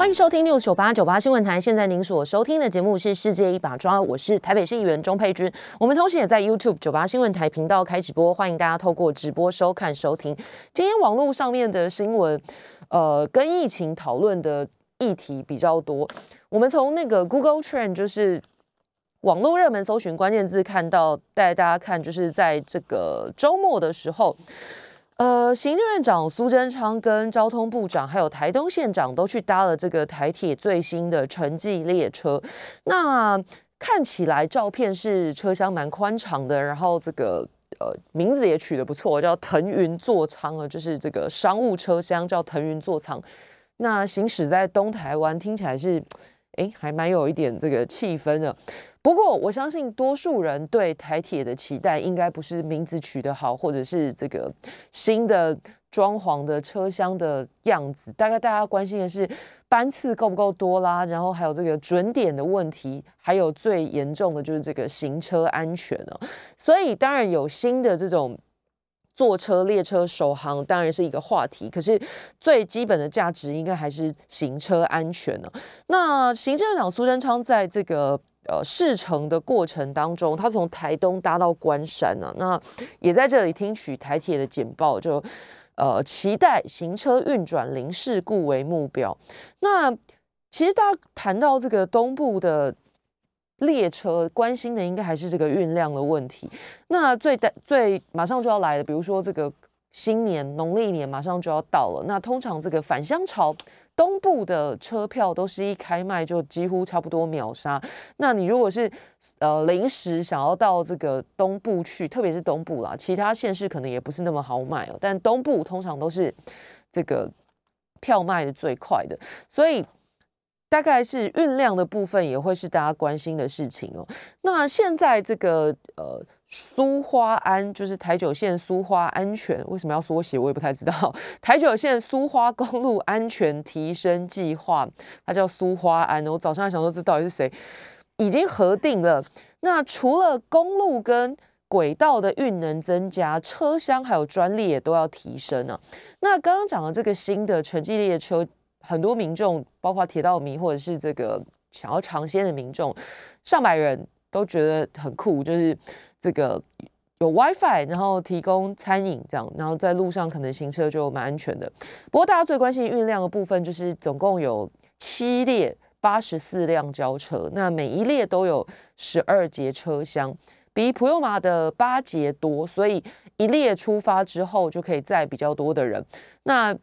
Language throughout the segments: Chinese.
欢迎收听六九八九八新闻台。现在您所收听的节目是《世界一把抓》，我是台北市议员钟佩君。我们同时也在 YouTube 九八新闻台频道开直播，欢迎大家透过直播收看收听。今天网络上面的新闻，呃，跟疫情讨论的议题比较多。我们从那个 Google Trend，就是网络热门搜寻关键字，看到带大家看，就是在这个周末的时候。呃，行政院长苏贞昌跟交通部长还有台东县长都去搭了这个台铁最新的城际列车。那看起来照片是车厢蛮宽敞的，然后这个呃名字也取得不错，叫腾云座舱啊，就是这个商务车厢叫腾云座舱。那行驶在东台湾，听起来是哎还蛮有一点这个气氛的。不过，我相信多数人对台铁的期待，应该不是名字取得好，或者是这个新的装潢的车厢的样子。大概大家关心的是班次够不够多啦，然后还有这个准点的问题，还有最严重的就是这个行车安全哦。所以，当然有新的这种坐车列车首航，当然是一个话题。可是最基本的价值，应该还是行车安全呢。那行政院长苏贞昌在这个。呃，试乘的过程当中，他从台东搭到关山呢，那也在这里听取台铁的简报，就呃期待行车运转零事故为目标。那其实大家谈到这个东部的列车，关心的应该还是这个运量的问题。那最大最马上就要来的，比如说这个新年农历年马上就要到了，那通常这个返乡潮。东部的车票都是一开卖就几乎差不多秒杀。那你如果是呃临时想要到这个东部去，特别是东部啦，其他县市可能也不是那么好买哦。但东部通常都是这个票卖的最快的，所以大概是运量的部分也会是大家关心的事情哦。那现在这个呃。苏花安就是台九线苏花安全，为什么要缩写？我也不太知道。台九线苏花公路安全提升计划，它叫苏花安。我早上想说这到底是谁？已经核定了。那除了公路跟轨道的运能增加，车厢还有专利也都要提升呢。那刚刚讲的这个新的城际列车，很多民众，包括铁道迷或者是这个想要尝鲜的民众，上百人都觉得很酷，就是。这个有 WiFi，然后提供餐饮这样，然后在路上可能行车就蛮安全的。不过大家最关心运量的部分，就是总共有七列八十四辆交车，那每一列都有十二节车厢，比普悠玛的八节多，所以一列出发之后就可以载比较多的人。那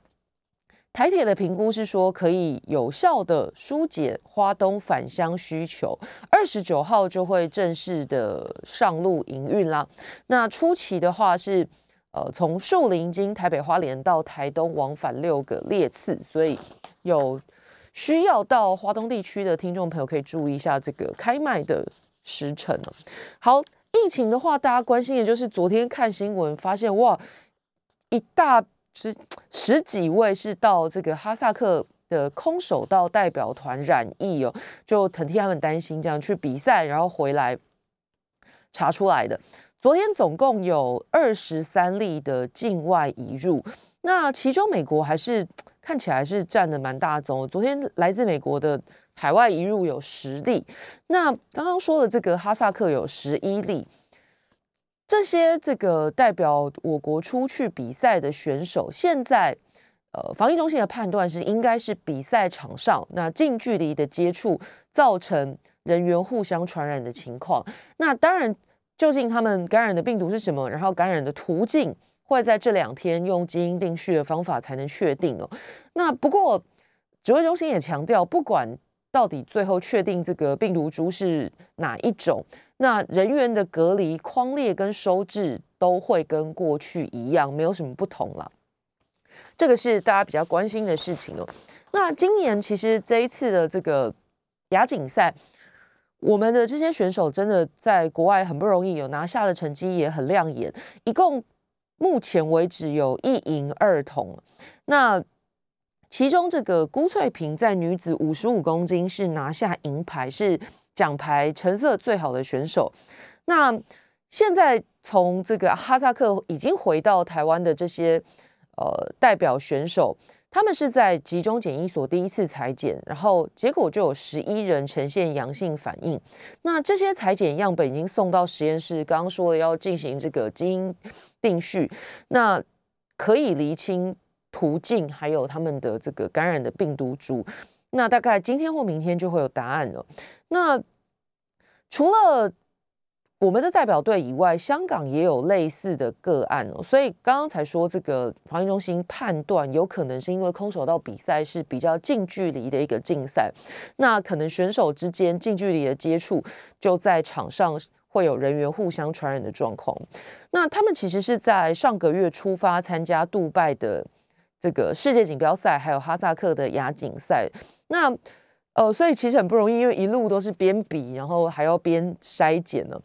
台铁的评估是说，可以有效的疏解花东返乡需求，二十九号就会正式的上路营运啦。那初期的话是，呃，从树林经台北花莲到台东往返六个列次，所以有需要到花东地区的听众朋友可以注意一下这个开卖的时辰好，疫情的话，大家关心的就是昨天看新闻发现，哇，一大。是十几位是到这个哈萨克的空手道代表团染疫哦，就很替他们担心，这样去比赛然后回来查出来的。昨天总共有二十三例的境外移入，那其中美国还是看起来是占的蛮大宗。昨天来自美国的海外移入有十例，那刚刚说的这个哈萨克有十一例。这些这个代表我国出去比赛的选手，现在呃，防疫中心的判断是，应该是比赛场上那近距离的接触造成人员互相传染的情况。那当然，究竟他们感染的病毒是什么，然后感染的途径，会在这两天用基因定序的方法才能确定哦。那不过指挥中心也强调，不管到底最后确定这个病毒株是哪一种。那人员的隔离、框列跟收治都会跟过去一样，没有什么不同了。这个是大家比较关心的事情哦。那今年其实这一次的这个亚锦赛，我们的这些选手真的在国外很不容易，有拿下的成绩也很亮眼。一共目前为止有一银二铜。那其中这个辜翠萍在女子五十五公斤是拿下银牌，是奖牌成色最好的选手。那现在从这个哈萨克已经回到台湾的这些呃代表选手。他们是在集中检疫所第一次裁剪，然后结果就有十一人呈现阳性反应。那这些裁剪样本已经送到实验室，刚刚说了要进行这个基因定序，那可以厘清途径，还有他们的这个感染的病毒株。那大概今天或明天就会有答案了。那除了我们的代表队以外，香港也有类似的个案哦，所以刚刚才说这个防疫中心判断有可能是因为空手道比赛是比较近距离的一个竞赛，那可能选手之间近距离的接触就在场上会有人员互相传染的状况。那他们其实是在上个月出发参加杜拜的这个世界锦标赛，还有哈萨克的亚锦赛。那呃，所以其实很不容易，因为一路都是边比，然后还要边筛检呢。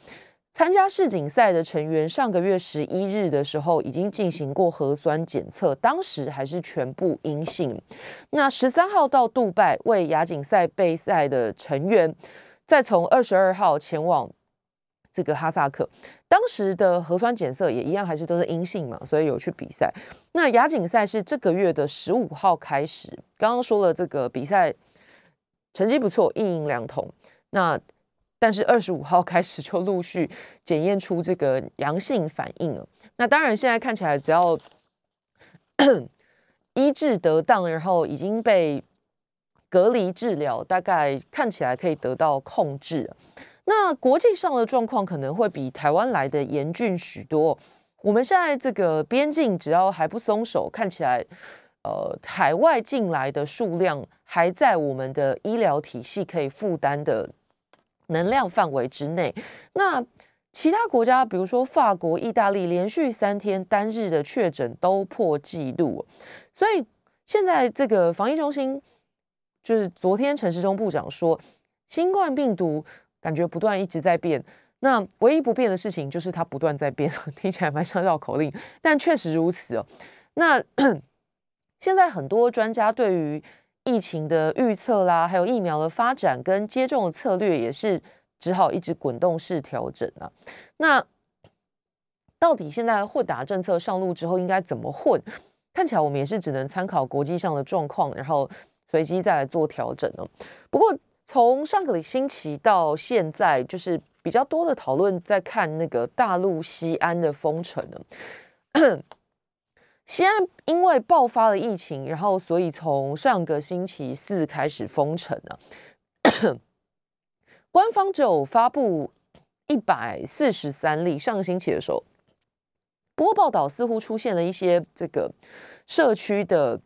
参加世锦赛的成员，上个月十一日的时候已经进行过核酸检测，当时还是全部阴性。那十三号到杜拜为亚锦赛备赛的成员，再从二十二号前往这个哈萨克，当时的核酸检测也一样，还是都是阴性嘛，所以有去比赛。那亚锦赛是这个月的十五号开始，刚刚说了这个比赛。成绩不错，一银两铜。那但是二十五号开始就陆续检验出这个阳性反应了。那当然现在看起来，只要 医治得当，然后已经被隔离治疗，大概看起来可以得到控制。那国际上的状况可能会比台湾来的严峻许多。我们现在这个边境只要还不松手，看起来。呃，海外进来的数量还在我们的医疗体系可以负担的能量范围之内。那其他国家，比如说法国、意大利，连续三天单日的确诊都破纪录。所以现在这个防疫中心，就是昨天陈时中部长说，新冠病毒感觉不断一直在变。那唯一不变的事情就是它不断在变，听起来蛮像绕口令，但确实如此哦。那 现在很多专家对于疫情的预测啦，还有疫苗的发展跟接种的策略，也是只好一直滚动式调整啊。那到底现在混打政策上路之后应该怎么混？看起来我们也是只能参考国际上的状况，然后随机再来做调整呢。不过从上个星期到现在，就是比较多的讨论在看那个大陆西安的封城呢。西安因为爆发了疫情，然后所以从上个星期四开始封城了。官方只有发布一百四十三例，上个星期的时候，不过报道似乎出现了一些这个社区的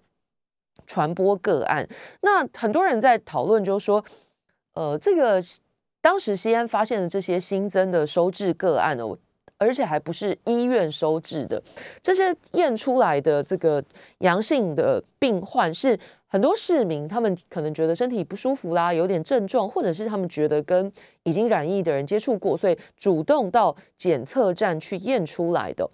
传播个案。那很多人在讨论，就是说，呃，这个当时西安发现的这些新增的收治个案哦？而且还不是医院收治的，这些验出来的这个阳性的病患是很多市民，他们可能觉得身体不舒服啦，有点症状，或者是他们觉得跟已经染疫的人接触过，所以主动到检测站去验出来的。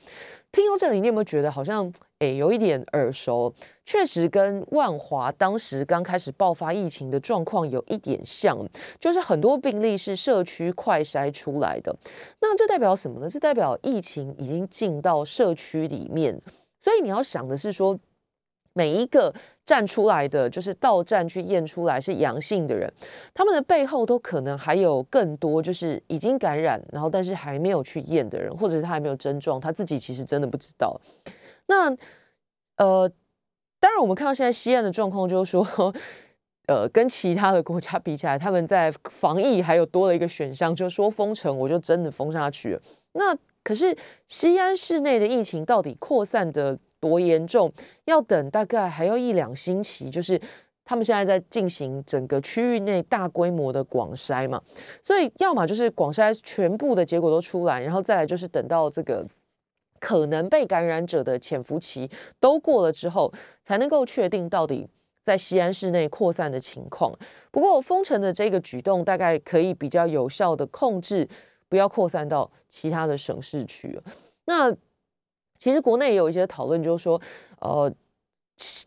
听到这里，你有没有觉得好像诶有一点耳熟？确实跟万华当时刚开始爆发疫情的状况有一点像，就是很多病例是社区快筛出来的。那这代表什么呢？这代表疫情已经进到社区里面。所以你要想的是说，每一个站出来的，就是到站去验出来是阳性的人，他们的背后都可能还有更多，就是已经感染，然后但是还没有去验的人，或者是他还没有症状，他自己其实真的不知道。那呃，当然我们看到现在西安的状况，就是说，呃，跟其他的国家比起来，他们在防疫还有多了一个选项，就是说封城，我就真的封下去了。那可是西安市内的疫情到底扩散的？多严重？要等大概还要一两星期，就是他们现在在进行整个区域内大规模的广筛嘛，所以要么就是广筛全部的结果都出来，然后再来就是等到这个可能被感染者的潜伏期都过了之后，才能够确定到底在西安市内扩散的情况。不过封城的这个举动，大概可以比较有效的控制，不要扩散到其他的省市区那。其实国内也有一些讨论，就是说，呃，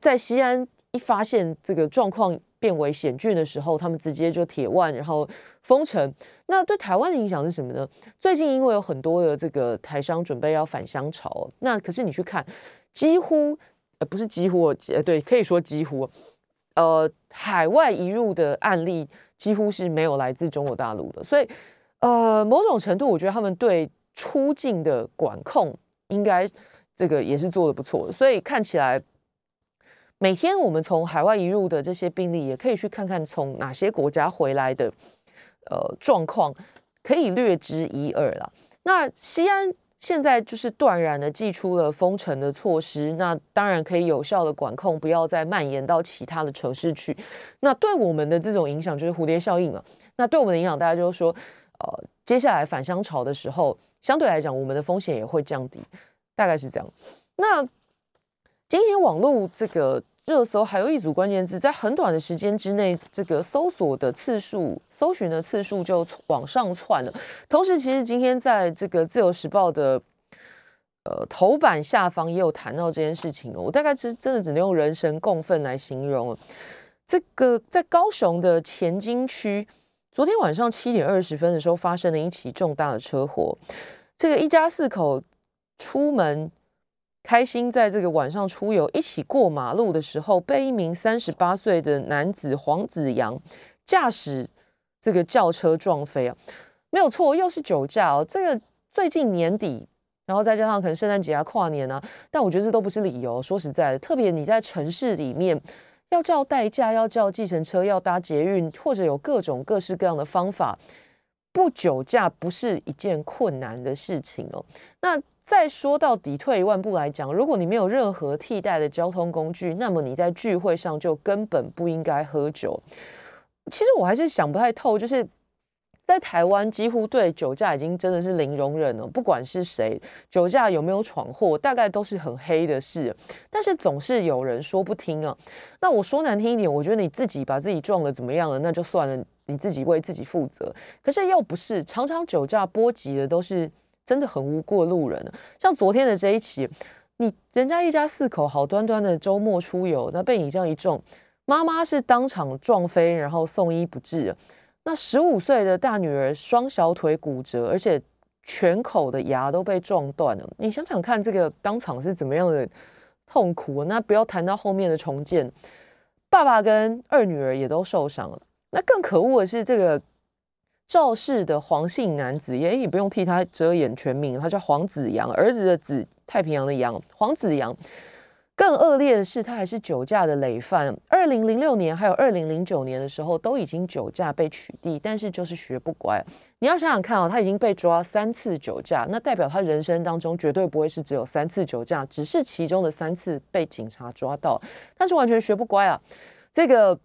在西安一发现这个状况变为险峻的时候，他们直接就铁腕，然后封城。那对台湾的影响是什么呢？最近因为有很多的这个台商准备要返乡潮，那可是你去看，几乎呃不是几乎，呃对，可以说几乎，呃海外移入的案例几乎是没有来自中国大陆的，所以呃某种程度，我觉得他们对出境的管控应该这个也是做的不错的，所以看起来。每天我们从海外移入的这些病例，也可以去看看从哪些国家回来的，呃，状况可以略知一二了。那西安现在就是断然的寄出了封城的措施，那当然可以有效的管控，不要再蔓延到其他的城市去。那对我们的这种影响就是蝴蝶效应了。那对我们的影响，大家就是说，呃，接下来返乡潮的时候，相对来讲，我们的风险也会降低，大概是这样。那。今天网络这个热搜还有一组关键字，在很短的时间之内，这个搜索的次数、搜寻的次数就往上窜了。同时，其实今天在这个自由时报的呃头版下方也有谈到这件事情哦。我大概是真的只能用人神共愤来形容。这个在高雄的前金区，昨天晚上七点二十分的时候，发生了一起重大的车祸。这个一家四口出门。开心在这个晚上出游，一起过马路的时候，被一名三十八岁的男子黄子阳驾驶这个轿车撞飞啊！没有错，又是酒驾哦。这个最近年底，然后再加上可能圣诞节啊、跨年啊，但我觉得这都不是理由。说实在的，特别你在城市里面要叫代驾、要叫计程车、要搭捷运，或者有各种各式各样的方法，不酒驾不是一件困难的事情哦。那。再说到底，退一万步来讲，如果你没有任何替代的交通工具，那么你在聚会上就根本不应该喝酒。其实我还是想不太透，就是在台湾几乎对酒驾已经真的是零容忍了，不管是谁酒驾有没有闯祸，大概都是很黑的事。但是总是有人说不听啊。那我说难听一点，我觉得你自己把自己撞了怎么样了，那就算了，你自己为自己负责。可是又不是常常酒驾波及的都是。真的很无过路人像昨天的这一起，你人家一家四口好端端的周末出游，那被你这样一撞，妈妈是当场撞飞，然后送医不治。那十五岁的大女儿双小腿骨折，而且全口的牙都被撞断了。你想想看，这个当场是怎么样的痛苦？那不要谈到后面的重建，爸爸跟二女儿也都受伤了。那更可恶的是这个。肇事的黄姓男子也也不用替他遮掩全名，他叫黄子阳，儿子的子，太平洋的洋，黄子阳。更恶劣的是，他还是酒驾的累犯。二零零六年还有二零零九年的时候，都已经酒驾被取缔，但是就是学不乖。你要想想看哦，他已经被抓三次酒驾，那代表他人生当中绝对不会是只有三次酒驾，只是其中的三次被警察抓到，但是完全学不乖啊。这个，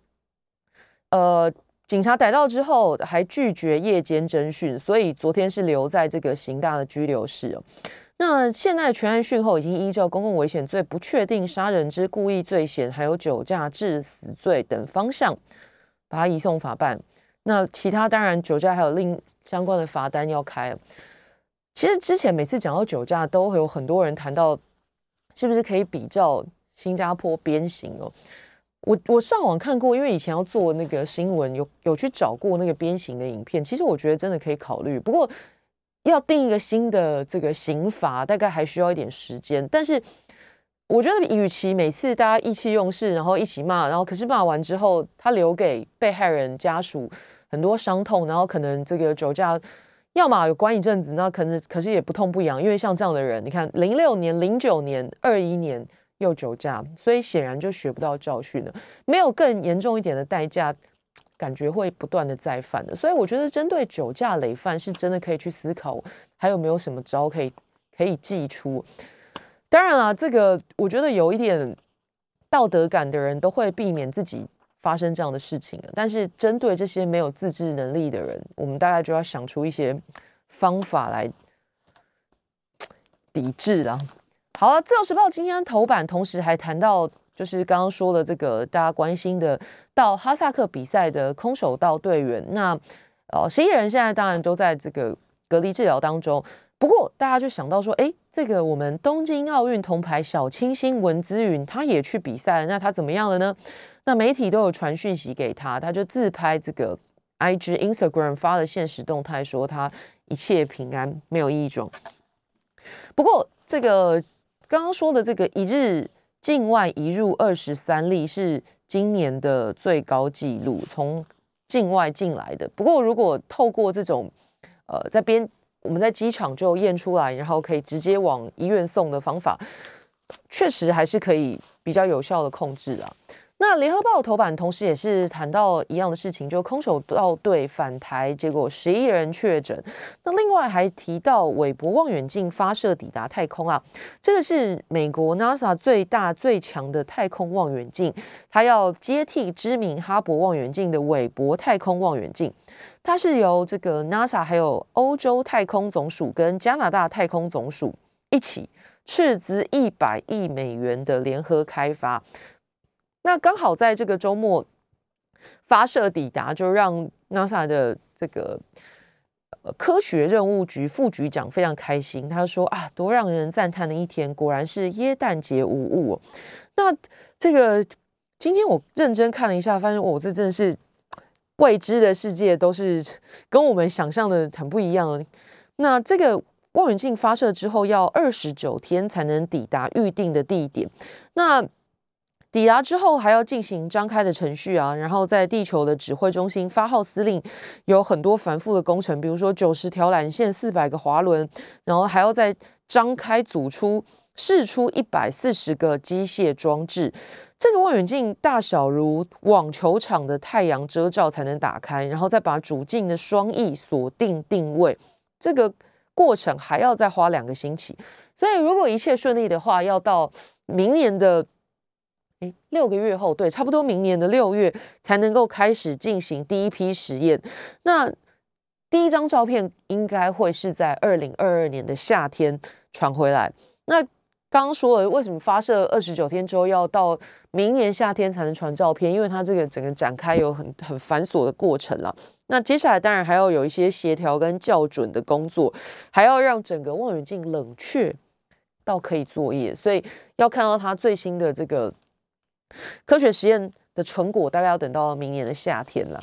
呃。警察逮到之后还拒绝夜间侦讯，所以昨天是留在这个刑大的拘留室那现在全案讯后已经依照公共危险罪、不确定杀人之故意罪嫌，还有酒驾致死罪等方向，把他移送法办。那其他当然酒驾还有另相关的罚单要开。其实之前每次讲到酒驾，都会有很多人谈到是不是可以比照新加坡鞭刑哦。我我上网看过，因为以前要做那个新闻，有有去找过那个鞭刑的影片。其实我觉得真的可以考虑，不过要定一个新的这个刑罚，大概还需要一点时间。但是我觉得，与其每次大家意气用事，然后一起骂，然后可是骂完之后，他留给被害人家属很多伤痛，然后可能这个酒驾要么有关一阵子，那可能可是也不痛不痒，因为像这样的人，你看零六年、零九年、二一年。又酒驾，所以显然就学不到教训了。没有更严重一点的代价，感觉会不断的再犯的。所以我觉得，针对酒驾累犯，是真的可以去思考，还有没有什么招可以可以寄出。当然了，这个我觉得有一点道德感的人都会避免自己发生这样的事情。但是针对这些没有自制能力的人，我们大概就要想出一些方法来抵制了。好了，《自由时报》今天头版，同时还谈到，就是刚刚说的这个大家关心的到哈萨克比赛的空手道队员。那呃，十一人现在当然都在这个隔离治疗当中。不过大家就想到说，哎，这个我们东京奥运铜牌小清新文姿云，他也去比赛了，那他怎么样了呢？那媒体都有传讯息给他，他就自拍这个 I G Instagram 发了现实动态，说他一切平安，没有异状。不过这个刚刚说的这个一日境外移入二十三例是今年的最高纪录，从境外进来的。不过如果透过这种呃在边我们在机场就验出来，然后可以直接往医院送的方法，确实还是可以比较有效的控制啊。那联合报头版同时也是谈到一样的事情，就空手道队返台，结果十一人确诊。那另外还提到韦伯望远镜发射抵达太空啊，这个是美国 NASA 最大最强的太空望远镜，它要接替知名哈勃望远镜的韦伯太空望远镜。它是由这个 NASA 还有欧洲太空总署跟加拿大太空总署一起斥资一百亿美元的联合开发。那刚好在这个周末发射抵达，就让 NASA 的这个科学任务局副局长非常开心。他说啊，多让人赞叹的一天，果然是耶诞节无误。那这个今天我认真看了一下，发现我这真的是未知的世界，都是跟我们想象的很不一样。那这个望远镜发射之后，要二十九天才能抵达预定的地点。那抵达之后还要进行张开的程序啊，然后在地球的指挥中心发号司令，有很多繁复的工程，比如说九十条缆线、四百个滑轮，然后还要再张开组出试出一百四十个机械装置。这个望远镜大小如网球场的太阳遮罩才能打开，然后再把主镜的双翼锁定定位。这个过程还要再花两个星期，所以如果一切顺利的话，要到明年的。哎，六个月后，对，差不多明年的六月才能够开始进行第一批实验。那第一张照片应该会是在二零二二年的夏天传回来。那刚刚说了，为什么发射二十九天之后要到明年夏天才能传照片？因为它这个整个展开有很很繁琐的过程了。那接下来当然还要有一些协调跟校准的工作，还要让整个望远镜冷却到可以作业，所以要看到它最新的这个。科学实验的成果大概要等到明年的夏天了。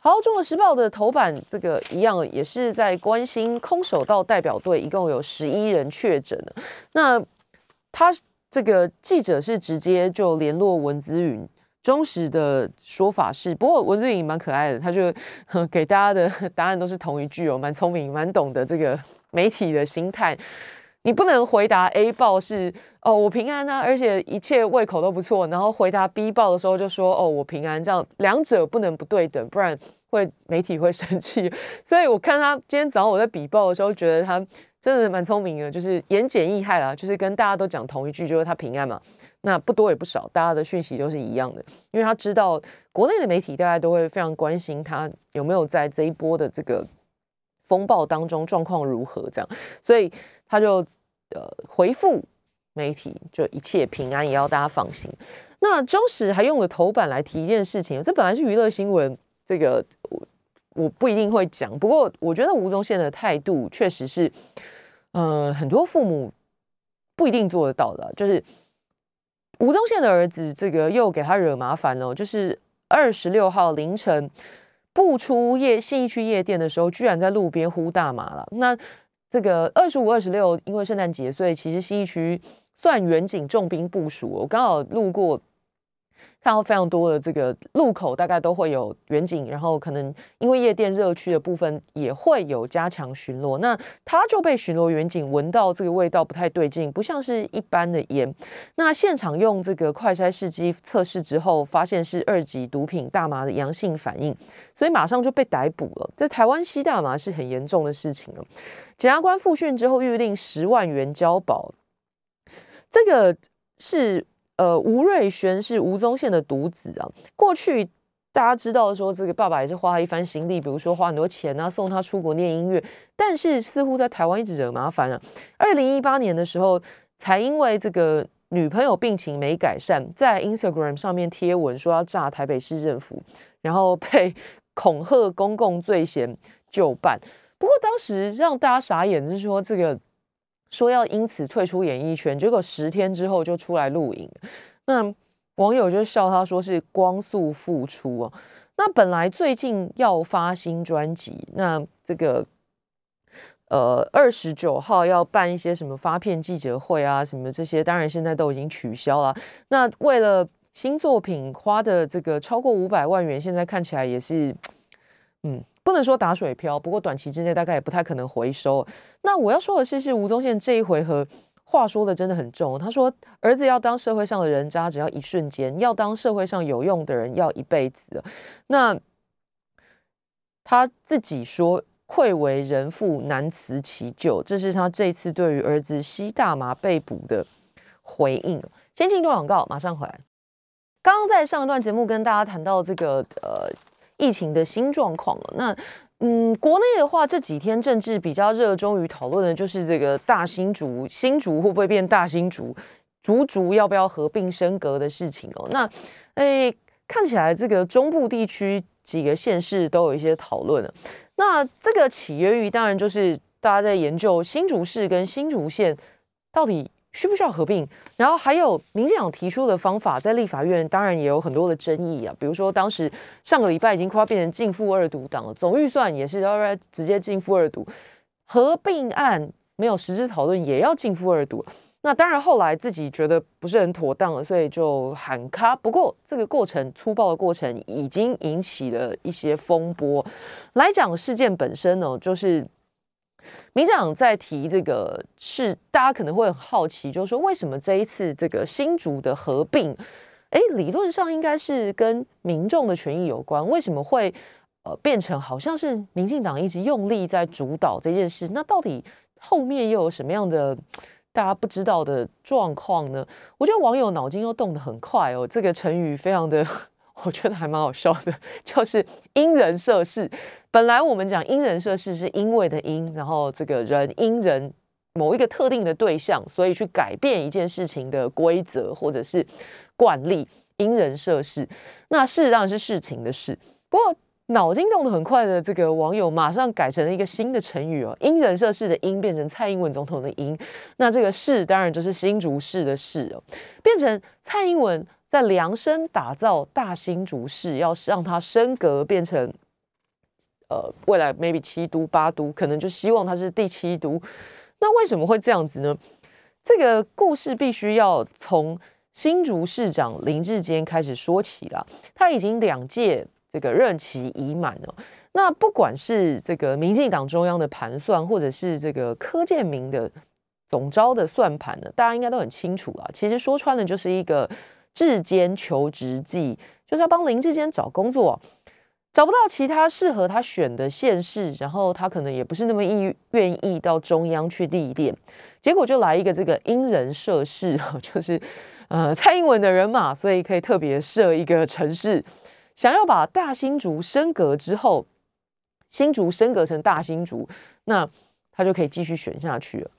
好，《中国时报》的头版这个一样，也是在关心空手道代表队一共有十一人确诊了。那他这个记者是直接就联络文姿云，忠实的说法是，不过文姿云蛮可爱的，他就给大家的 答案都是同一句哦，蛮聪明，蛮懂得这个媒体的心态。你不能回答 A 报是哦我平安啊，而且一切胃口都不错，然后回答 B 报的时候就说哦我平安，这样两者不能不对等，不然会媒体会 生气。所以我看他今天早上我在比报的时候，觉得他真的蛮聪明的，就是言简意赅啦，就是跟大家都讲同一句，就是他平安嘛。那不多也不少，大家的讯息都是一样的，因为他知道国内的媒体大家都会非常关心他有没有在这一波的这个风暴当中状况如何，这样，所以。他就呃回复媒体，就一切平安，也要大家放心。那中时还用了头版来提一件事情，这本来是娱乐新闻，这个我我不一定会讲。不过我觉得吴宗宪的态度确实是，呃，很多父母不一定做得到的。就是吴宗宪的儿子，这个又给他惹麻烦了。就是二十六号凌晨不出夜新义区夜店的时候，居然在路边呼大麻了。那这个二十五、二十六，因为圣诞节，所以其实新义区算远景重兵部署。我刚好路过。看到非常多的这个路口，大概都会有远景，然后可能因为夜店热区的部分也会有加强巡逻。那他就被巡逻远景闻到这个味道不太对劲，不像是一般的烟。那现场用这个快筛试机测试之后，发现是二级毒品大麻的阳性反应，所以马上就被逮捕了。在台湾吸大麻是很严重的事情了。检察官复讯之后，预定十万元交保。这个是。呃，吴瑞轩是吴宗宪的独子啊。过去大家知道说，这个爸爸也是花了一番心力，比如说花很多钱啊，送他出国念音乐。但是似乎在台湾一直惹麻烦啊。二零一八年的时候，才因为这个女朋友病情没改善，在 Instagram 上面贴文说要炸台北市政府，然后被恐吓公共罪嫌就办。不过当时让大家傻眼，就是说这个说要因此退出演艺圈，结果十天之后就出来录影。那网友就笑他说是光速复出哦。那本来最近要发新专辑，那这个呃二十九号要办一些什么发片记者会啊，什么这些，当然现在都已经取消了。那为了新作品花的这个超过五百万元，现在看起来也是嗯。不能说打水漂，不过短期之内大概也不太可能回收。那我要说的是，是吴宗宪这一回合话说的真的很重。他说，儿子要当社会上的人渣，只要一瞬间；要当社会上有用的人，要一辈子。那他自己说，愧为人父，难辞其咎。这是他这次对于儿子吸大麻被捕的回应。先进段广告，马上回来。刚刚在上一段节目跟大家谈到这个，呃。疫情的新状况了。那嗯，国内的话，这几天政治比较热衷于讨论的就是这个大新竹，新竹会不会变大新竹，竹竹要不要合并升格的事情哦。那诶，看起来这个中部地区几个县市都有一些讨论了。那这个起源于，当然就是大家在研究新竹市跟新竹县到底。需不需要合并？然后还有民进党提出的方法，在立法院当然也有很多的争议啊。比如说，当时上个礼拜已经快要变成进负二读党了，总预算也是要直接进负二读，合并案没有实质讨论也要进负二读。那当然后来自己觉得不是很妥当了，所以就喊卡。不过这个过程粗暴的过程已经引起了一些风波。来讲事件本身呢，就是。民长在提这个是，大家可能会很好奇，就是说为什么这一次这个新竹的合并，哎，理论上应该是跟民众的权益有关，为什么会呃变成好像是民进党一直用力在主导这件事？那到底后面又有什么样的大家不知道的状况呢？我觉得网友脑筋又动得很快哦，这个成语非常的。我觉得还蛮好笑的，就是因人设事。本来我们讲因人设事是因为的因，然后这个人因人某一个特定的对象，所以去改变一件事情的规则或者是惯例，因人设事。那事当然是事情的事。不过脑筋动得很快的这个网友马上改成了一个新的成语哦，因人设事的因变成蔡英文总统的因，那这个事当然就是新竹市的事哦，变成蔡英文。在量身打造大新竹市，要让它升格变成，呃，未来 maybe 七都八都，可能就希望它是第七都。那为什么会这样子呢？这个故事必须要从新竹市长林志坚开始说起了。他已经两届这个任期已满了。那不管是这个民进党中央的盘算，或者是这个柯建明的总招的算盘呢，大家应该都很清楚啊。其实说穿了，就是一个。志坚求职记就是要帮林志坚找工作，找不到其他适合他选的县市，然后他可能也不是那么意愿意到中央去历练，结果就来一个这个因人设事，就是呃蔡英文的人马，所以可以特别设一个城市，想要把大新竹升格之后，新竹升格成大新竹，那他就可以继续选下去了。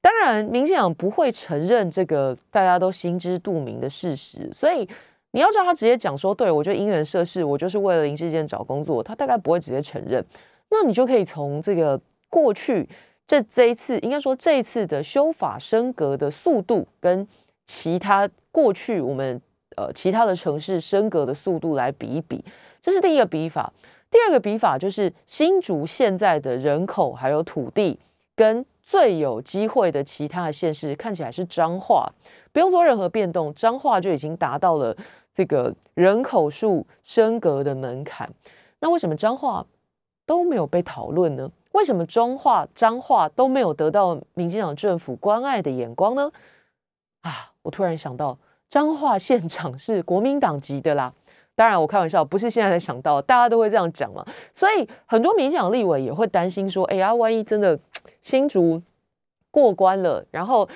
当然，民进党不会承认这个大家都心知肚明的事实，所以你要叫他直接讲说，对我就因人设事，我就是为了林志坚找工作，他大概不会直接承认。那你就可以从这个过去这这一次，应该说这一次的修法升格的速度，跟其他过去我们呃其他的城市升格的速度来比一比，这是第一个比法。第二个比法就是新竹现在的人口还有土地跟。最有机会的其他的县市看起来是彰化，不用做任何变动，彰化就已经达到了这个人口数升格的门槛。那为什么彰化都没有被讨论呢？为什么彰化彰化都没有得到民进党政府关爱的眼光呢？啊，我突然想到，彰化县长是国民党籍的啦。当然，我开玩笑，不是现在才想到，大家都会这样讲嘛。所以很多民讲立委也会担心说：“哎呀，万一真的 新竹过关了，然后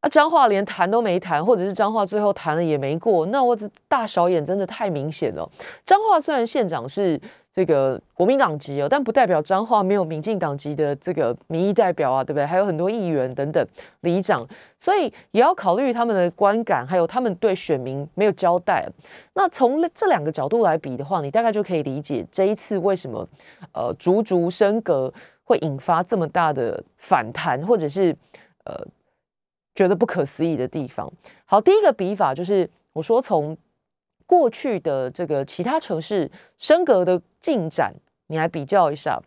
啊彰化连谈都没谈，或者是彰化最后谈了也没过，那我这大小眼真的太明显了。”彰化虽然县长是。这个国民党籍哦，但不代表彰化没有民进党籍的这个民意代表啊，对不对？还有很多议员等等里长，所以也要考虑他们的观感，还有他们对选民没有交代。那从这两个角度来比的话，你大概就可以理解这一次为什么呃逐逐升格会引发这么大的反弹，或者是呃觉得不可思议的地方。好，第一个比法就是我说从过去的这个其他城市升格的进展，你来比较一下。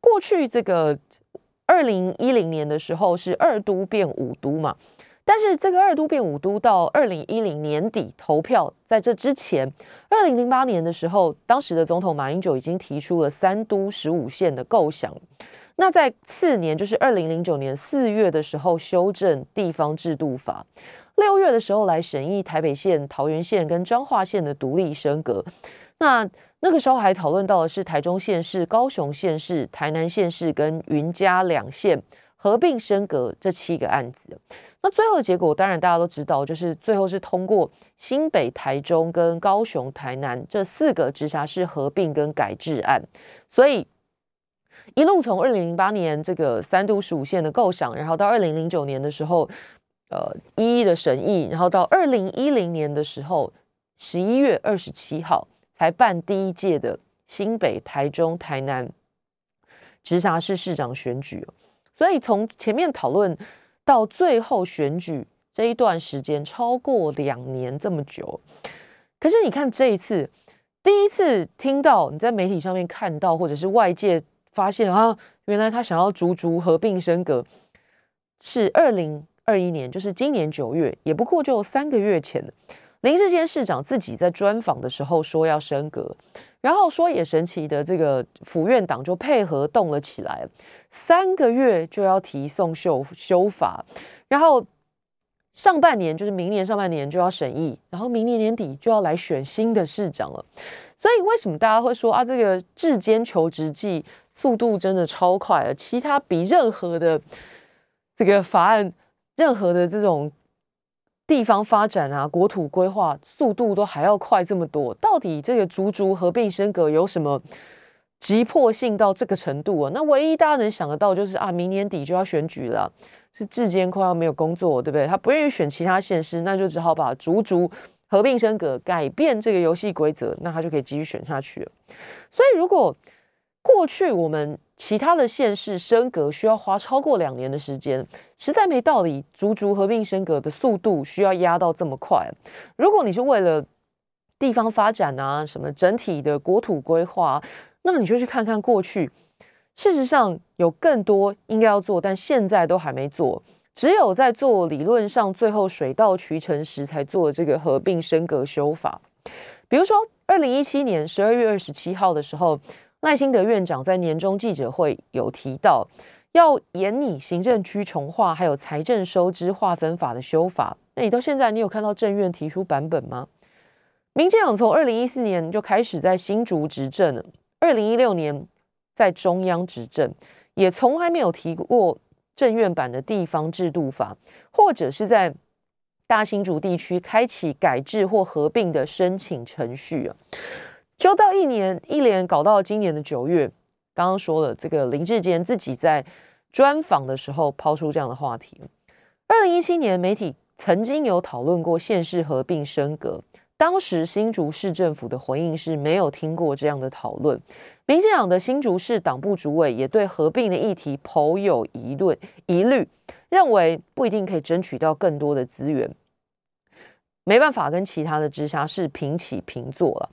过去这个二零一零年的时候是二都变五都嘛，但是这个二都变五都到二零一零年底投票，在这之前，二零零八年的时候，当时的总统马英九已经提出了三都十五县的构想。那在次年，就是二零零九年四月的时候，修正地方制度法；六月的时候来审议台北县、桃园县跟彰化县的独立升格。那那个时候还讨论到的是台中县市、高雄县市、台南县市跟云嘉两县合并升格这七个案子。那最后的结果，当然大家都知道，就是最后是通过新北、台中跟高雄、台南这四个直辖市合并跟改制案，所以。一路从二零零八年这个三都十五县的构想，然后到二零零九年的时候，呃，一一的审议，然后到二零一零年的时候，十一月二十七号才办第一届的新北、台中、台南直辖市市长选举。所以从前面讨论到最后选举这一段时间，超过两年这么久。可是你看这一次，第一次听到你在媒体上面看到，或者是外界。发现啊，原来他想要逐逐合并升格，是二零二一年，就是今年九月，也不过就三个月前林志坚市长自己在专访的时候说要升格，然后说也神奇的，这个府院党就配合动了起来，三个月就要提送修修法，然后上半年就是明年上半年就要审议，然后明年年底就要来选新的市长了。所以为什么大家会说啊，这个治间求职记速度真的超快啊？其他比任何的这个法案、任何的这种地方发展啊、国土规划速度都还要快这么多。到底这个逐逐合并升格有什么急迫性到这个程度啊？那唯一大家能想得到就是啊，明年底就要选举了，是治间快要没有工作，对不对？他不愿意选其他县市，那就只好把逐逐。合并升格，改变这个游戏规则，那他就可以继续选下去了。所以，如果过去我们其他的县市升格需要花超过两年的时间，实在没道理，逐逐合并升格的速度需要压到这么快。如果你是为了地方发展啊，什么整体的国土规划，那么你就去看看过去，事实上有更多应该要做，但现在都还没做。只有在做理论上最后水到渠成时，才做这个合并升格修法。比如说，二零一七年十二月二十七号的时候，赖清德院长在年终记者会有提到，要严拟行政区重划，还有财政收支划分法的修法。那你到现在，你有看到政院提出版本吗？民进党从二零一四年就开始在新竹执政了，二零一六年在中央执政，也从来没有提过。政院版的地方制度法，或者是在大新竹地区开启改制或合并的申请程序啊，就到一年一连搞到今年的九月。刚刚说了，这个林志坚自己在专访的时候抛出这样的话题。二零一七年，媒体曾经有讨论过县市合并升格。当时新竹市政府的回应是没有听过这样的讨论。民进党的新竹市党部主委也对合并的议题颇有疑论疑虑，认为不一定可以争取到更多的资源，没办法跟其他的直辖市平起平坐了。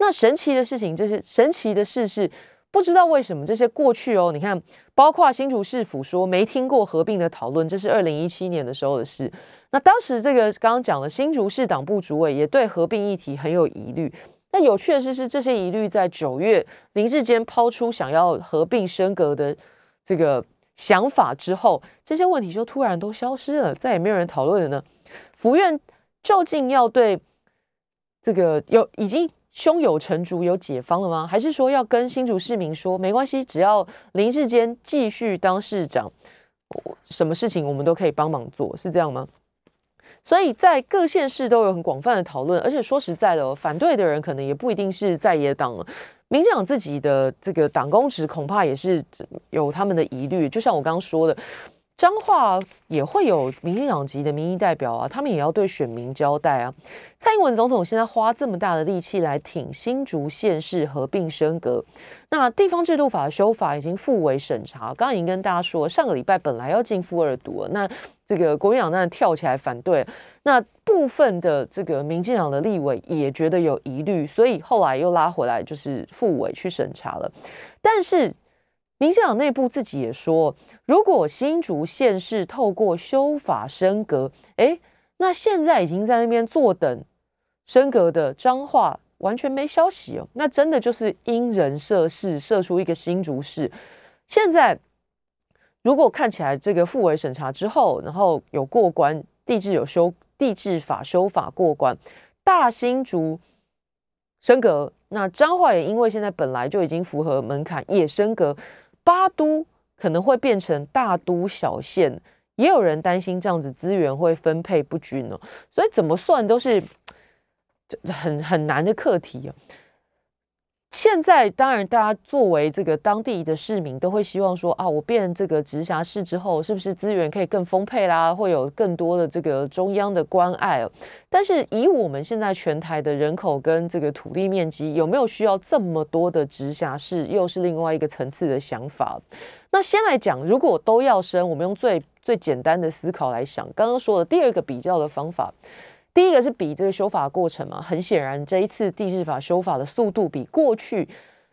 那神奇的事情，这是神奇的事是。不知道为什么这些过去哦，你看，包括新竹市府说没听过合并的讨论，这是二零一七年的时候的事。那当时这个刚刚讲的新竹市党部主委也对合并议题很有疑虑。那有趣的是，是这些疑虑在九月林志坚抛出想要合并升格的这个想法之后，这些问题就突然都消失了，再也没有人讨论了呢。府院究竟要对这个有已经？胸有成竹，有解方了吗？还是说要跟新竹市民说没关系，只要林世坚继续当市长，什么事情我们都可以帮忙做，是这样吗？所以在各县市都有很广泛的讨论，而且说实在的，反对的人可能也不一定是在野党了，民进党自己的这个党公职恐怕也是有他们的疑虑。就像我刚刚说的，彰化也会有民进党籍的民意代表啊，他们也要对选民交代啊。蔡英文总统现在花这么大的力气来挺新竹县市合并升格，那地方制度法的修法已经复委审查，刚刚已经跟大家说，上个礼拜本来要进复二读，那这个国民党当然跳起来反对，那部分的这个民进党的立委也觉得有疑虑，所以后来又拉回来，就是复委去审查了，但是。民进党内部自己也说，如果新竹县市透过修法升格，哎，那现在已经在那边坐等升格的彰化完全没消息哦，那真的就是因人设事，设出一个新竹市。现在如果看起来这个复委审查之后，然后有过关，地质有修地质法修法过关，大新竹升格，那彰化也因为现在本来就已经符合门槛，也升格。八都可能会变成大都小县，也有人担心这样子资源会分配不均哦，所以怎么算都是很很难的课题啊。现在当然，大家作为这个当地的市民，都会希望说啊，我变这个直辖市之后，是不是资源可以更丰沛啦？会有更多的这个中央的关爱。但是以我们现在全台的人口跟这个土地面积，有没有需要这么多的直辖市，又是另外一个层次的想法。那先来讲，如果都要升，我们用最最简单的思考来想，刚刚说的第二个比较的方法。第一个是比这个修法过程嘛，很显然这一次地质法修法的速度比过去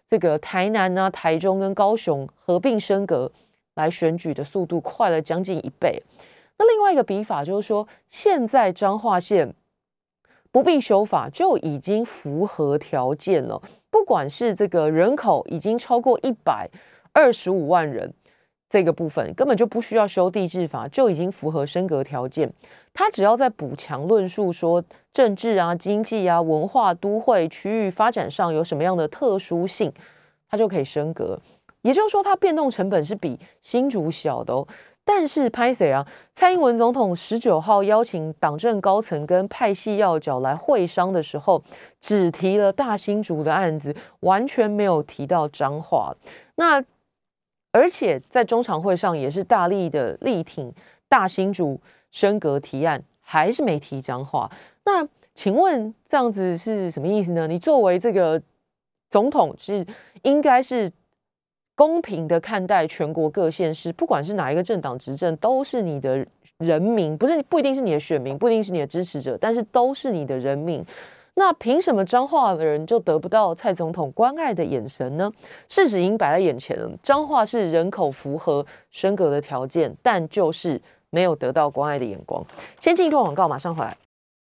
这个台南啊、台中跟高雄合并升格来选举的速度快了将近一倍。那另外一个比法就是说，现在彰化县不必修法就已经符合条件了，不管是这个人口已经超过一百二十五万人。这个部分根本就不需要修地质法，就已经符合升格条件。他只要在补强论述说政治啊、经济啊、文化、都会区域发展上有什么样的特殊性，他就可以升格。也就是说，它变动成本是比新竹小的哦。但是拍谁啊？蔡英文总统十九号邀请党政高层跟派系要角来会商的时候，只提了大新竹的案子，完全没有提到彰化。那。而且在中常会上也是大力的力挺大新主升格提案，还是没提脏话。那请问这样子是什么意思呢？你作为这个总统是应该是公平的看待全国各县市，不管是哪一个政党执政，都是你的人民，不是不一定是你的选民，不一定是你的支持者，但是都是你的人民。那凭什么彰化的人就得不到蔡总统关爱的眼神呢？事实已经摆在眼前了，彰化是人口符合升格的条件，但就是没有得到关爱的眼光。先进一段广告，马上回来。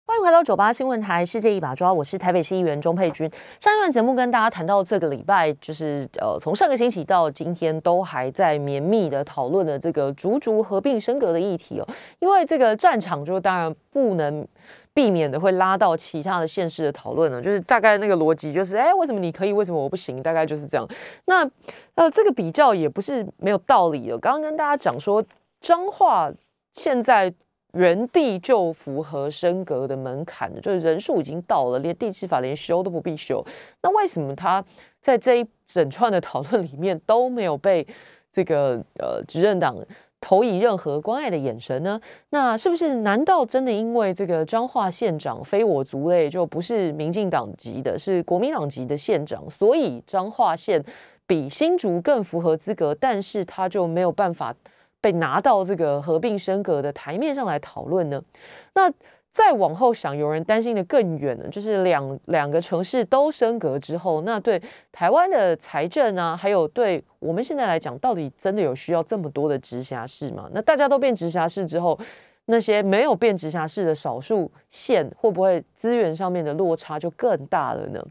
欢迎回到九八新闻台，世界一把抓，我是台北市议员钟佩君。上一段节目跟大家谈到，这个礼拜就是呃，从上个星期到今天，都还在绵密的讨论的这个竹竹合并升格的议题哦。因为这个战场就当然不能避免的会拉到其他的县市的讨论了，就是大概那个逻辑就是，哎，为什么你可以，为什么我不行？大概就是这样。那呃，这个比较也不是没有道理的。刚刚跟大家讲说，彰化现在。原地就符合升格的门槛的，就是人数已经到了，连地质法连修都不必修。那为什么他在这一整串的讨论里面都没有被这个呃执政党投以任何关爱的眼神呢？那是不是难道真的因为这个彰化县长非我族类，就不是民进党籍的，是国民党籍的县长，所以彰化县比新竹更符合资格，但是他就没有办法？被拿到这个合并升格的台面上来讨论呢？那再往后想，有人担心的更远了，就是两两个城市都升格之后，那对台湾的财政啊，还有对我们现在来讲，到底真的有需要这么多的直辖市吗？那大家都变直辖市之后，那些没有变直辖市的少数县，会不会资源上面的落差就更大了呢？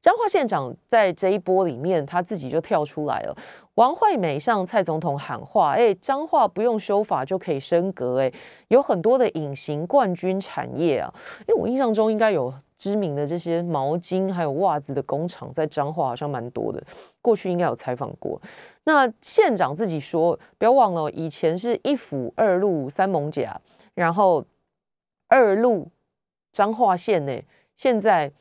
彰化县长在这一波里面，他自己就跳出来了。王惠美向蔡总统喊话：“哎，彰化不用修法就可以升格，哎，有很多的隐形冠军产业啊。因为我印象中应该有知名的这些毛巾还有袜子的工厂在彰化，好像蛮多的。过去应该有采访过。那县长自己说，不要忘了，以前是一府二路三艋甲，然后二路彰化县呢，现在。”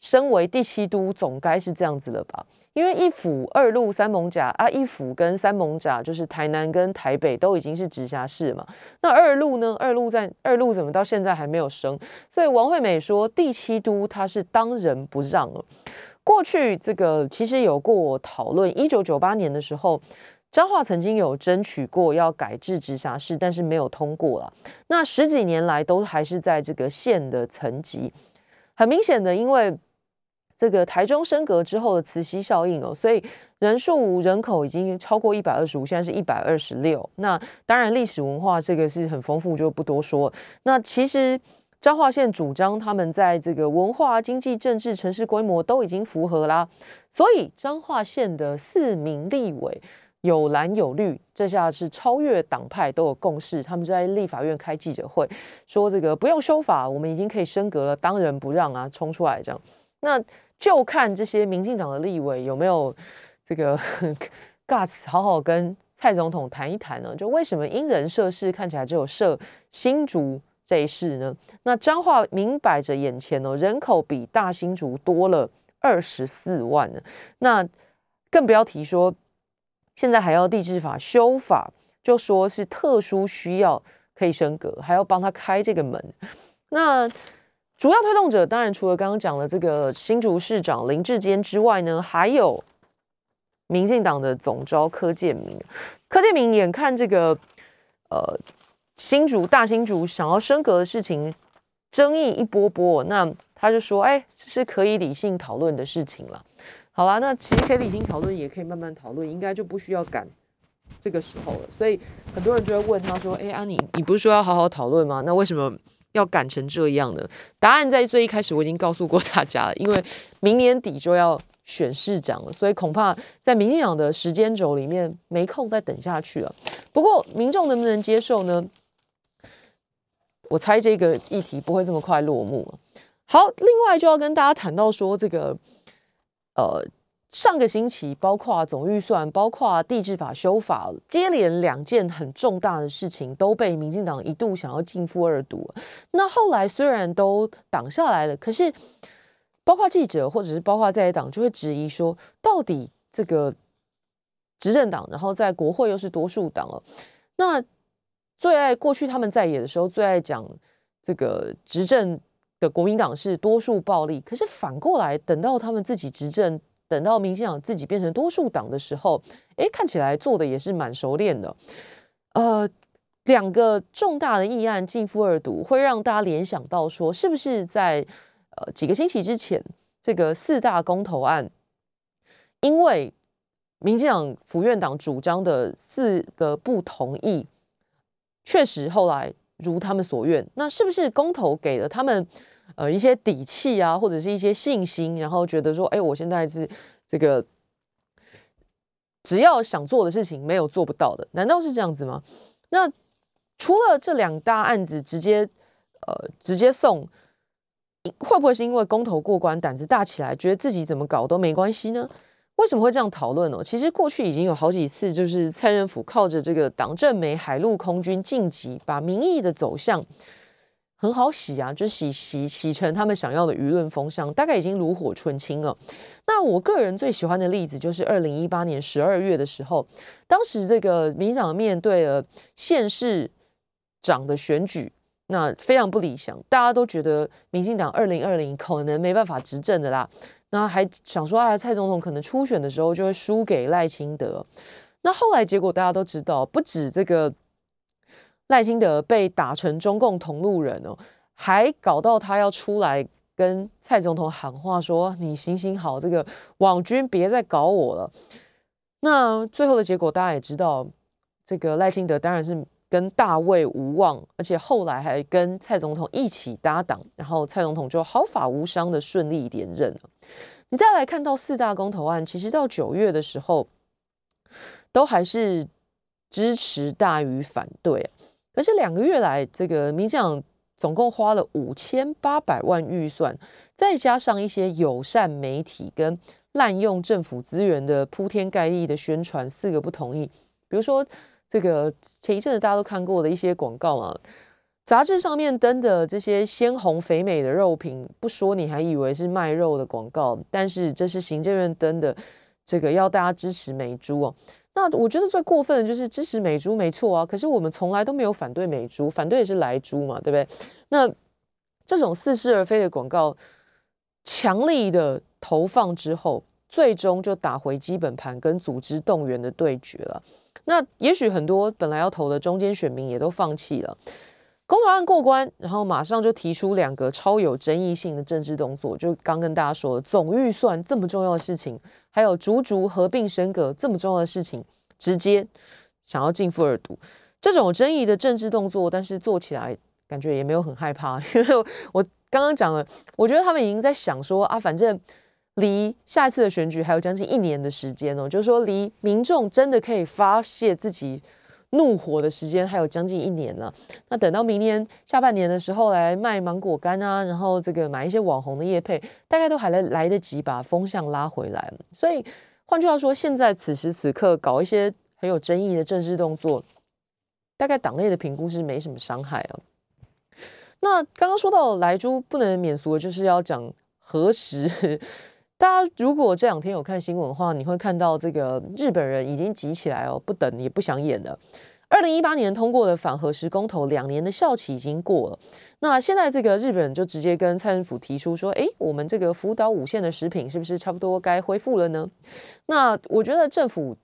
身为第七都，总该是这样子了吧？因为一府二路三艋甲啊，一府跟三艋甲就是台南跟台北都已经是直辖市嘛。那二路呢？二路在二路怎么到现在还没有升？所以王惠美说第七都他是当仁不让了。过去这个其实有过讨论，一九九八年的时候，彰化曾经有争取过要改制直辖市，但是没有通过了。那十几年来都还是在这个县的层级。很明显的，因为这个台中升格之后的磁吸效应哦，所以人数人口已经超过一百二十五，现在是一百二十六。那当然历史文化这个是很丰富，就不多说。那其实彰化县主张他们在这个文化、经济、政治、城市规模都已经符合啦，所以彰化县的四名立委有蓝有绿，这下是超越党派都有共识。他们在立法院开记者会说，这个不用修法，我们已经可以升格了，当仁不让啊，冲出来这样。那就看这些民进党的立委有没有这个 guts 好好跟蔡总统谈一谈呢？就为什么因人设事看起来只有设新竹这一事呢？那彰化明摆着眼前哦，人口比大新竹多了二十四万呢。那更不要提说现在还要地质法修法，就说是特殊需要可以升格，还要帮他开这个门。那主要推动者当然除了刚刚讲的这个新竹市长林志坚之外呢，还有民进党的总召柯建明。柯建明眼看这个呃新竹大新竹想要升格的事情争议一波波，那他就说：“哎，这是可以理性讨论的事情了。”好啦，那其实可以理性讨论，也可以慢慢讨论，应该就不需要赶这个时候了。所以很多人就会问他说：“哎，阿你你不是说要好好讨论吗？那为什么？”要赶成这样的答案，在最一开始我已经告诉过大家了。因为明年底就要选市长了，所以恐怕在民进党的时间轴里面没空再等下去了。不过民众能不能接受呢？我猜这个议题不会这么快落幕。好，另外就要跟大家谈到说这个，呃。上个星期，包括总预算、包括地质法修法，接连两件很重大的事情都被民进党一度想要进负二读。那后来虽然都挡下来了，可是包括记者或者是包括在野党就会质疑说，到底这个执政党，然后在国会又是多数党了，那最爱过去他们在野的时候最爱讲这个执政的国民党是多数暴力，可是反过来等到他们自己执政。等到民进党自己变成多数党的时候，哎，看起来做的也是蛮熟练的。呃，两个重大的议案进负二读，会让大家联想到说，是不是在呃几个星期之前，这个四大公投案，因为民进党府院党主张的四个不同意，确实后来如他们所愿，那是不是公投给了他们？呃，一些底气啊，或者是一些信心，然后觉得说，哎，我现在是这个只要想做的事情，没有做不到的，难道是这样子吗？那除了这两大案子直接呃直接送，会不会是因为公投过关，胆子大起来，觉得自己怎么搞都没关系呢？为什么会这样讨论呢？其实过去已经有好几次，就是蔡政府靠着这个党政美海陆空军晋级，把民意的走向。很好洗啊，就洗洗洗成他们想要的舆论风向，大概已经炉火纯青了。那我个人最喜欢的例子就是二零一八年十二月的时候，当时这个民进党面对了县市长的选举，那非常不理想，大家都觉得民进党二零二零可能没办法执政的啦。那还想说啊，蔡总统可能初选的时候就会输给赖清德。那后来结果大家都知道，不止这个。赖清德被打成中共同路人哦，还搞到他要出来跟蔡总统喊话，说你行行好，这个网军别再搞我了。那最后的结果大家也知道，这个赖清德当然是跟大卫无望，而且后来还跟蔡总统一起搭档，然后蔡总统就毫发无伤的顺利连任了。你再来看到四大公投案，其实到九月的时候，都还是支持大于反对。可是两个月来，这个民进党总共花了五千八百万预算，再加上一些友善媒体跟滥用政府资源的铺天盖地的宣传，四个不同意。比如说，这个前一阵子大家都看过的一些广告啊，杂志上面登的这些鲜红肥美的肉品，不说你还以为是卖肉的广告，但是这是行政院登的这个要大家支持美猪哦。那我觉得最过分的就是支持美猪没错啊，可是我们从来都没有反对美猪，反对也是来猪嘛，对不对？那这种似是而非的广告，强力的投放之后，最终就打回基本盘跟组织动员的对决了。那也许很多本来要投的中间选民也都放弃了。公投案过关，然后马上就提出两个超有争议性的政治动作，就刚跟大家说了，总预算这么重要的事情，还有逐逐合并升格这么重要的事情，直接想要进负二读，这种争议的政治动作，但是做起来感觉也没有很害怕，因为我刚刚讲了，我觉得他们已经在想说啊，反正离下一次的选举还有将近一年的时间哦，就是说离民众真的可以发泄自己。怒火的时间还有将近一年了，那等到明年下半年的时候来卖芒果干啊，然后这个买一些网红的叶配，大概都还来来得及把风向拉回来。所以换句话说，现在此时此刻搞一些很有争议的政治动作，大概党内的评估是没什么伤害啊。那刚刚说到莱猪不能免俗的就是要讲何时。大家如果这两天有看新闻的话，你会看到这个日本人已经急起来哦，不等也不想演了。二零一八年通过的反核实公投，两年的效期已经过了。那现在这个日本人就直接跟蔡政府提出说：“哎，我们这个福岛五县的食品是不是差不多该恢复了呢？”那我觉得政府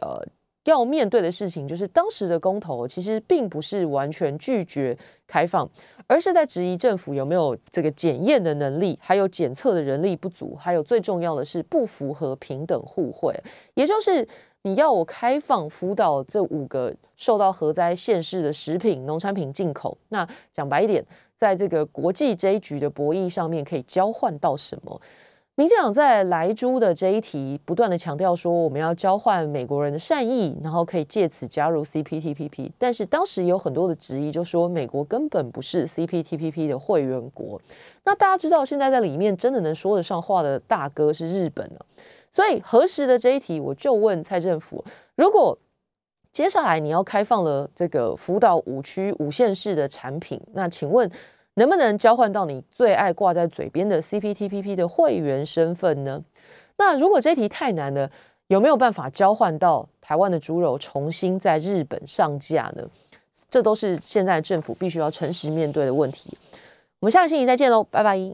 呃要面对的事情就是，当时的公投其实并不是完全拒绝开放。而是在质疑政府有没有这个检验的能力，还有检测的人力不足，还有最重要的是不符合平等互惠。也就是你要我开放辅导这五个受到核灾限市的食品、农产品进口，那讲白一点，在这个国际这一局的博弈上面，可以交换到什么？民进党在莱猪的这一题不断的强调说，我们要交换美国人的善意，然后可以借此加入 CPTPP。但是当时有很多的质疑，就说美国根本不是 CPTPP 的会员国。那大家知道，现在在里面真的能说得上话的大哥是日本了。所以何时的这一题，我就问蔡政府：如果接下来你要开放了这个福岛五区五县市的产品，那请问？能不能交换到你最爱挂在嘴边的 CPTPP 的会员身份呢？那如果这题太难了，有没有办法交换到台湾的猪肉重新在日本上架呢？这都是现在政府必须要诚实面对的问题。我们下个星期再见喽，拜拜。